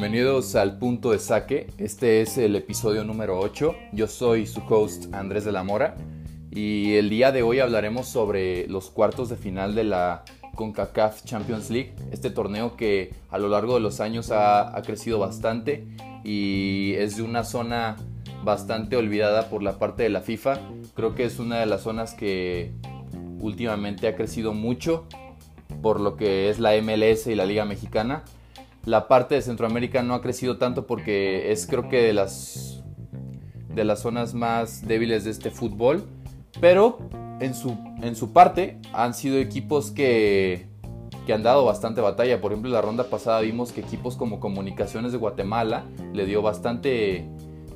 Bienvenidos al punto de saque. Este es el episodio número 8. Yo soy su host Andrés de la Mora y el día de hoy hablaremos sobre los cuartos de final de la CONCACAF Champions League, este torneo que a lo largo de los años ha, ha crecido bastante y es de una zona bastante olvidada por la parte de la FIFA. Creo que es una de las zonas que últimamente ha crecido mucho por lo que es la MLS y la Liga Mexicana. La parte de Centroamérica no ha crecido tanto porque es creo que de las, de las zonas más débiles de este fútbol. Pero en su, en su parte han sido equipos que, que han dado bastante batalla. Por ejemplo, en la ronda pasada vimos que equipos como Comunicaciones de Guatemala le dio bastante,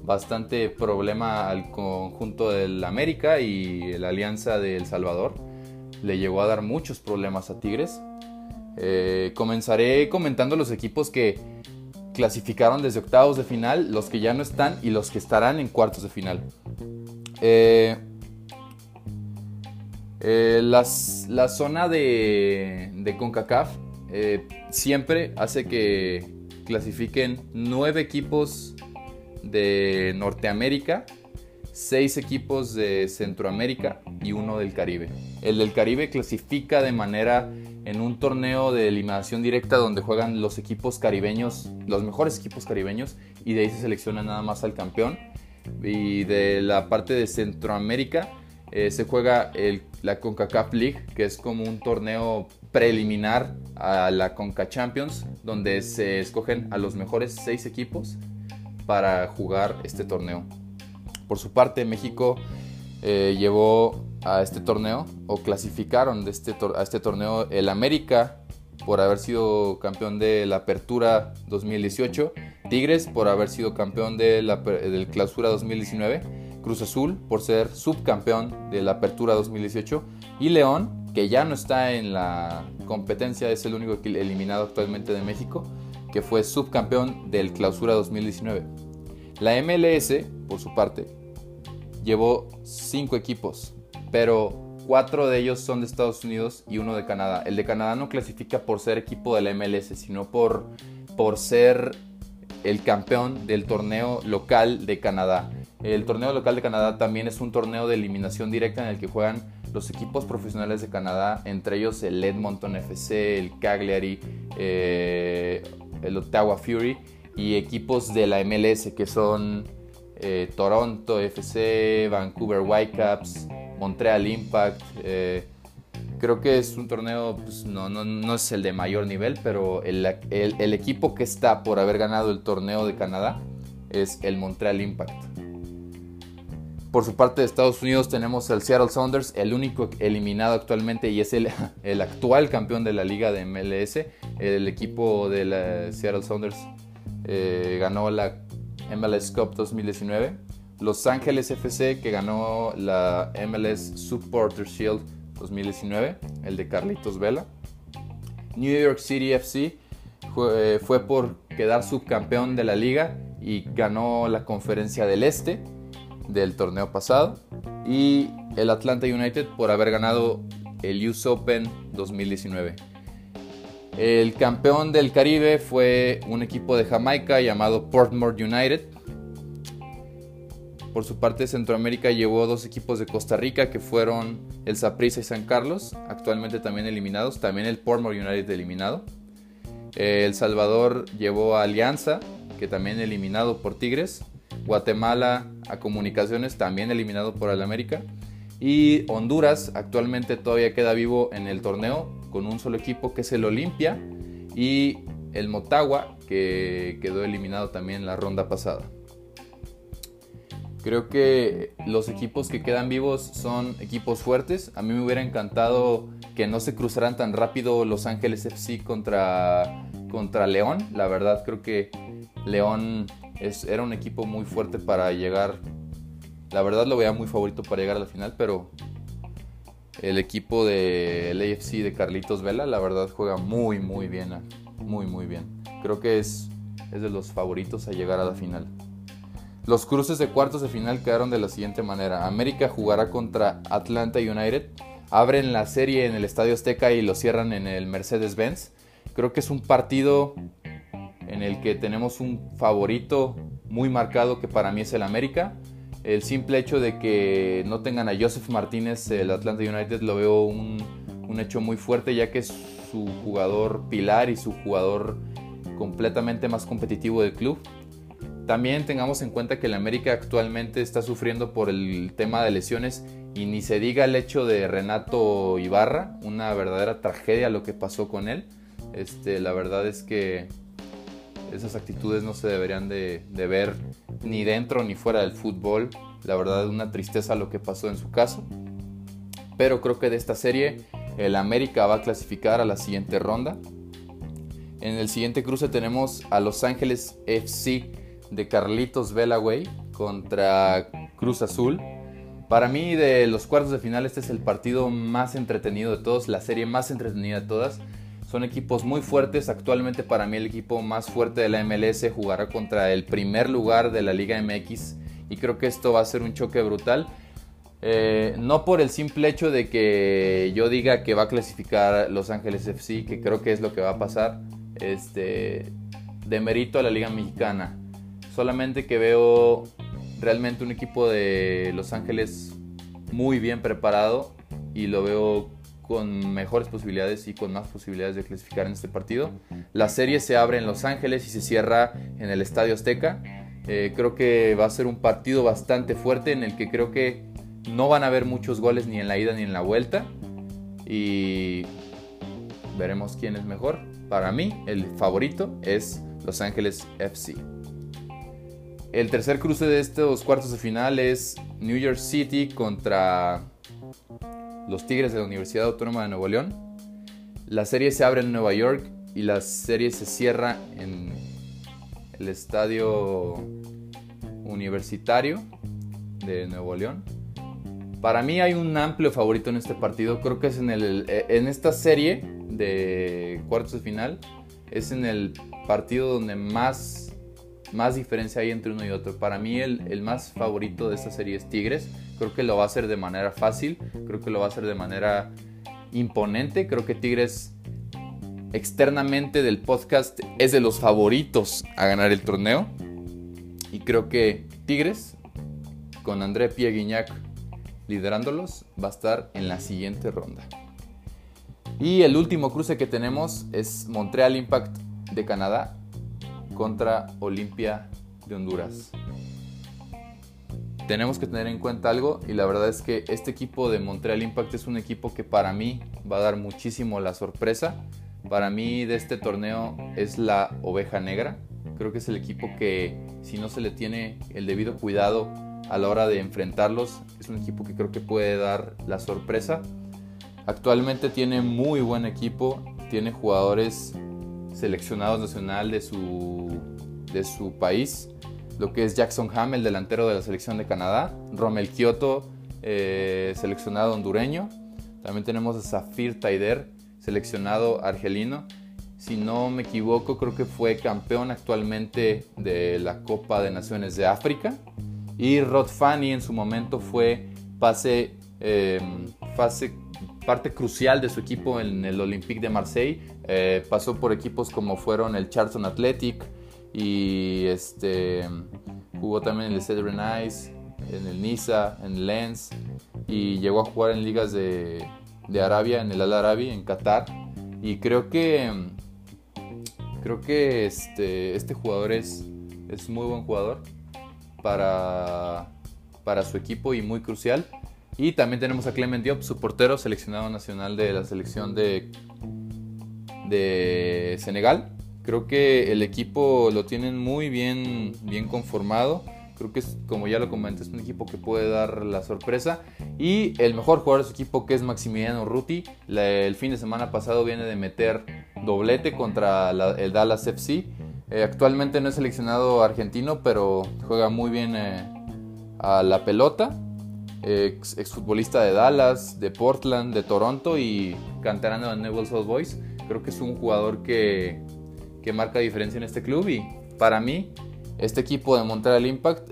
bastante problema al conjunto del América y la Alianza de El Salvador le llegó a dar muchos problemas a Tigres. Eh, comenzaré comentando los equipos que clasificaron desde octavos de final, los que ya no están y los que estarán en cuartos de final. Eh, eh, la zona de, de CONCACAF siempre hace que clasifiquen nueve equipos de Norteamérica 6 equipos de Centroamérica y uno del Caribe. El del Caribe clasifica de manera en un torneo de eliminación directa donde juegan los equipos caribeños, los mejores equipos caribeños, y de ahí se selecciona nada más al campeón. Y de la parte de Centroamérica eh, se juega la CONCACAF League, que es como un torneo preliminar a la CONCA Champions, donde se escogen a los mejores 6 equipos para jugar este torneo. Por su parte, México eh, llevó a este torneo o clasificaron de este a este torneo el América por haber sido campeón de la Apertura 2018, Tigres por haber sido campeón de la del Clausura 2019, Cruz Azul por ser subcampeón de la Apertura 2018 y León, que ya no está en la competencia, es el único eliminado actualmente de México, que fue subcampeón del Clausura 2019. La MLS, por su parte, llevó cinco equipos, pero cuatro de ellos son de Estados Unidos y uno de Canadá. El de Canadá no clasifica por ser equipo de la MLS, sino por, por ser el campeón del torneo local de Canadá. El torneo local de Canadá también es un torneo de eliminación directa en el que juegan los equipos profesionales de Canadá, entre ellos el Edmonton FC, el Cagliari, eh, el Ottawa Fury y equipos de la MLS que son eh, Toronto FC, Vancouver Whitecaps, Montreal Impact. Eh, creo que es un torneo, pues, no, no, no, es el de mayor nivel, pero el, el, equipo que está por haber ganado el torneo de Canadá es el Montreal Impact. Por su parte de Estados Unidos tenemos el Seattle Sounders, el único eliminado actualmente y es el, el actual campeón de la liga de MLS. El equipo de la Seattle Sounders eh, ganó la MLS Cup 2019. Los Ángeles FC, que ganó la MLS Supporter Shield 2019, el de Carlitos Vela. New York City FC fue, fue por quedar subcampeón de la liga y ganó la conferencia del Este del torneo pasado. Y el Atlanta United por haber ganado el US Open 2019. El campeón del Caribe fue un equipo de Jamaica llamado Portmore United. Por su parte, Centroamérica llevó dos equipos de Costa Rica que fueron el Saprissa y San Carlos, actualmente también eliminados. También el Portmore United eliminado. El Salvador llevó a Alianza, que también eliminado por Tigres. Guatemala a Comunicaciones, también eliminado por el América. Y Honduras actualmente todavía queda vivo en el torneo con un solo equipo que es el Olimpia y el Motagua que quedó eliminado también en la ronda pasada. Creo que los equipos que quedan vivos son equipos fuertes. A mí me hubiera encantado que no se cruzaran tan rápido Los Ángeles FC contra, contra León. La verdad creo que León es, era un equipo muy fuerte para llegar la verdad lo veía muy favorito para llegar a la final, pero el equipo del AFC de Carlitos Vela, la verdad juega muy, muy bien. Muy, muy bien. Creo que es, es de los favoritos a llegar a la final. Los cruces de cuartos de final quedaron de la siguiente manera. América jugará contra Atlanta United. Abren la serie en el Estadio Azteca y lo cierran en el Mercedes-Benz. Creo que es un partido en el que tenemos un favorito muy marcado que para mí es el América. El simple hecho de que no tengan a Joseph Martínez, el Atlanta United, lo veo un, hecho muy fuerte ya que es su jugador pilar y su jugador completamente más competitivo del club. También tengamos en cuenta que el América actualmente está sufriendo por el tema de lesiones y ni se diga el hecho de Renato Ibarra, una verdadera tragedia lo que pasó con él. Este, la verdad es que esas actitudes no se deberían de, ver ni dentro ni fuera del fútbol. La verdad es una tristeza lo que pasó en su caso. Pero creo que de esta serie el América va a clasificar a la siguiente ronda. En el siguiente cruce tenemos a Los Ángeles FC de Carlitos Velaway contra Cruz Azul. Para mí de los cuartos de final este es el partido más entretenido de todos, la serie más entretenida de todas. Son equipos muy fuertes. Actualmente para mí el equipo más fuerte de la MLS jugará contra el primer lugar de la Liga MX y creo que esto va a ser un choque brutal. Eh, no por el simple hecho de que yo diga que va a clasificar Los Ángeles FC, que creo que es lo que va a pasar. Este, de mérito a la Liga Mexicana. Solamente que veo realmente un equipo de Los Ángeles muy bien preparado y lo veo con mejores posibilidades y con más posibilidades de clasificar en este partido. La serie se abre en Los Ángeles y se cierra en el Estadio Azteca. Eh, creo que va a ser un partido bastante fuerte en el que creo que no van a haber muchos goles ni en la ida ni en la vuelta. Y veremos quién es mejor. Para mí, el favorito es Los Ángeles FC. El tercer cruce de estos cuartos de final es New York City contra los Tigres de la Universidad Autónoma de Nuevo León. La serie se abre en Nueva York y la serie se cierra en el estadio universitario de Nuevo León. Para mí hay un amplio favorito en este partido. Creo que es en, el, en esta serie de cuartos de final. Es en el partido donde más más diferencia hay entre uno y otro. Para mí el, más favorito de esta serie es Tigres. Creo que lo va a hacer de manera fácil, creo que lo va a hacer de manera imponente. Creo que Tigres externamente del podcast es de los favoritos a ganar el torneo. Y creo que Tigres, con André Pierre liderándolos, va a estar en la siguiente ronda. Y el último cruce que tenemos es Montreal Impact de Canadá contra Olimpia de Honduras. Tenemos que tener en cuenta algo y la verdad es que este equipo de Montreal Impact es un equipo que para mí va a dar muchísimo la sorpresa. Para mí de este torneo es la oveja negra. Creo que es el equipo que si no se le tiene el debido cuidado a la hora de enfrentarlos, es un equipo que creo que puede dar la sorpresa. Actualmente tiene muy buen equipo, tiene jugadores seleccionados nacional de su, de su país, lo que es Jackson Ham, el delantero de la selección de Canadá, Romel Kioto, eh, seleccionado hondureño, también tenemos a Zafir Taider, seleccionado argelino, si no me equivoco creo que fue campeón actualmente de la Copa de Naciones de África, y Rod Fanny en su momento fue pase, eh, parte crucial de su equipo en el Olympique de Marseille. Eh, pasó por equipos como fueron el Charlton Athletic y este, jugó también en el Stade Rennais, en el Niza, en el Lens y llegó a jugar en ligas de, de Arabia, en el Al Arabi, en Qatar. Y creo que creo que este, este jugador es, es muy buen jugador para, para su equipo y muy crucial. Y también tenemos a Clement Diop, su portero seleccionado nacional de la selección de, de Senegal. Creo que el equipo lo tienen muy bien, bien conformado. Creo que es, como ya lo comenté, es un equipo que puede dar la sorpresa. Y el mejor jugador de su equipo, que es Maximiliano Ruti, el fin de semana pasado viene de meter doblete contra el Dallas FC. Eh, actualmente no es seleccionado argentino, pero juega muy bien eh, a la pelota ex, exfutbolista de Dallas, de Portland, de Toronto y canterano de Newell's Old Boys. Creo que es un jugador que, que marca diferencia en este club y para mí este equipo de Montreal Impact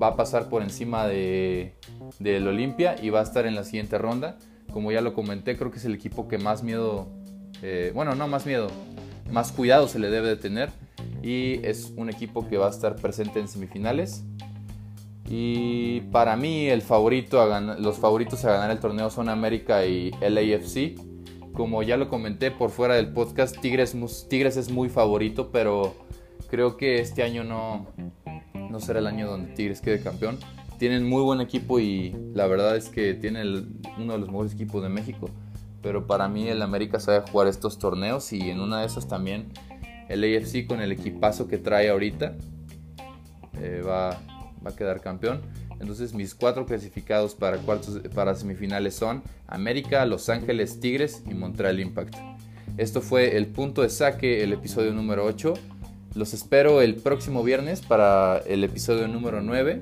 va a pasar por encima de, del Olimpia y va a estar en la siguiente ronda. Como ya lo comenté, creo que es el equipo que más miedo, eh, bueno, no más miedo, más cuidado se le debe de tener. y es un equipo que va a estar presente en semifinales. Y para mí el favorito a los favoritos a ganar el torneo son América y LAFC. Como ya lo comenté por fuera del podcast, Tigres, Tigres es muy favorito, pero creo que este año no, no será el año donde Tigres quede campeón. Tienen muy buen equipo y la verdad es que tienen uno de los mejores equipos de México. Pero para mí el América sabe jugar estos torneos y en una de esas también el AFC con el equipazo que trae ahorita eh, va, va a quedar campeón. Entonces mis cuatro clasificados para, cuartos, para semifinales son América, Los Ángeles Tigres y Montreal Impact. Esto fue el punto de saque, el episodio número 8. Los espero el próximo viernes para el episodio número 9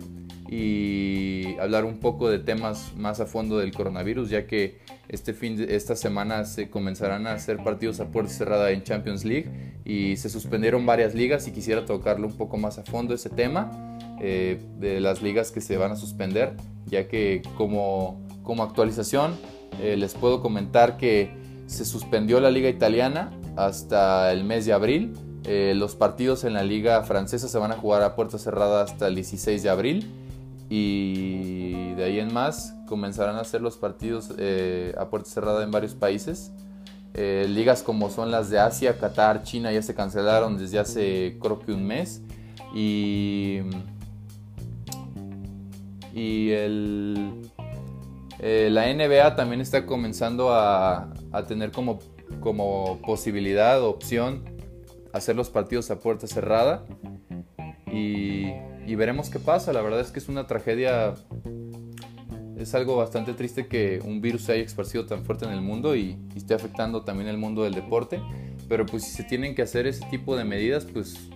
y hablar un poco de temas más a fondo del coronavirus, ya que este fin de, esta semana se comenzarán a hacer partidos a puerta cerrada en Champions League y se suspendieron varias ligas y quisiera tocarlo un poco más a fondo ese tema eh, de las ligas que se van a suspender, ya que como, como actualización eh, les puedo comentar que se suspendió la liga italiana hasta el mes de abril. Eh, los partidos en la liga francesa se van a jugar a puerta cerrada hasta el 16 de abril y de ahí en más comenzarán a hacer los partidos a puerta cerrada en varios países. Ligas como son las de Asia, Qatar, China ya se cancelaron desde hace creo que un mes y, y el, eh, la NBA también está comenzando a, a tener como, como posibilidad, opción, hacer los partidos a puerta cerrada y y veremos qué pasa. La verdad es que es una tragedia. Es algo bastante triste que un virus se haya esparcido tan fuerte en el mundo y, esté afectando también el mundo del deporte. Pero pues si se tienen que hacer ese tipo de medidas, pues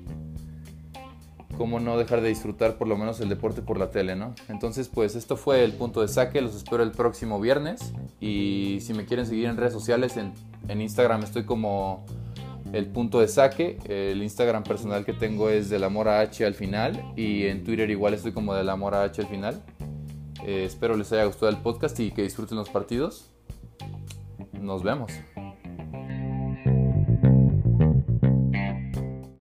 cómo no dejar de disfrutar por lo menos el deporte por la tele, ¿no? Entonces, pues esto fue el punto de saque, los espero el próximo viernes y si me quieren seguir en redes sociales, en, en Instagram estoy como el punto de saque. El Instagram personal que tengo es del amor a H al final y en Twitter igual estoy como del amor a H al final. Eh, espero les haya gustado el podcast y que disfruten los partidos. Nos vemos.